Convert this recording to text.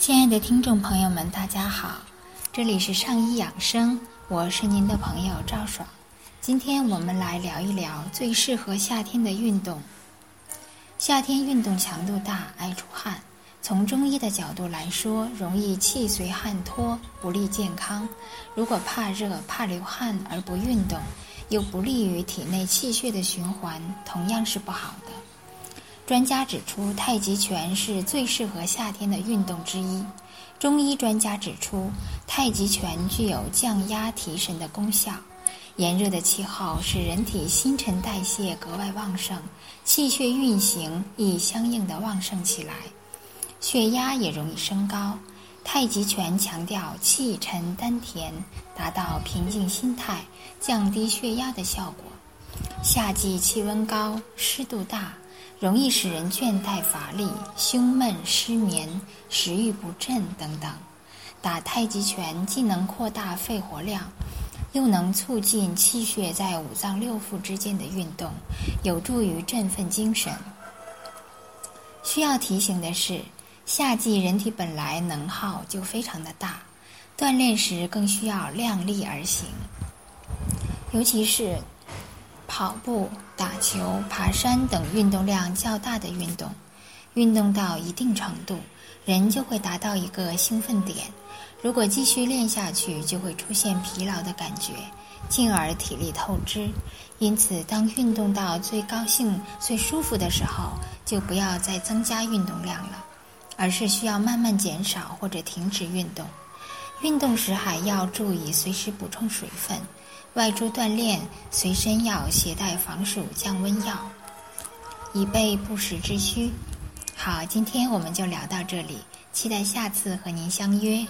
亲爱的听众朋友们，大家好，这里是上医养生，我是您的朋友赵爽。今天我们来聊一聊最适合夏天的运动。夏天运动强度大，爱出汗，从中医的角度来说，容易气随汗脱，不利健康。如果怕热、怕流汗而不运动，又不利于体内气血的循环，同样是不好的。专家指出，太极拳是最适合夏天的运动之一。中医专家指出，太极拳具有降压提神的功效。炎热的气候使人体新陈代谢格外旺盛，气血运行亦相应的旺盛起来，血压也容易升高。太极拳强调气沉丹田，达到平静心态、降低血压的效果。夏季气温高，湿度大。容易使人倦怠乏力、胸闷失眠、食欲不振等等。打太极拳既能扩大肺活量，又能促进气血在五脏六腑之间的运动，有助于振奋精神。需要提醒的是，夏季人体本来能耗就非常的大，锻炼时更需要量力而行，尤其是。跑步、打球、爬山等运动量较大的运动，运动到一定程度，人就会达到一个兴奋点。如果继续练下去，就会出现疲劳的感觉，进而体力透支。因此，当运动到最高兴、最舒服的时候，就不要再增加运动量了，而是需要慢慢减少或者停止运动。运动时还要注意随时补充水分。外出锻炼，随身要携带防暑降温药，以备不时之需。好，今天我们就聊到这里，期待下次和您相约。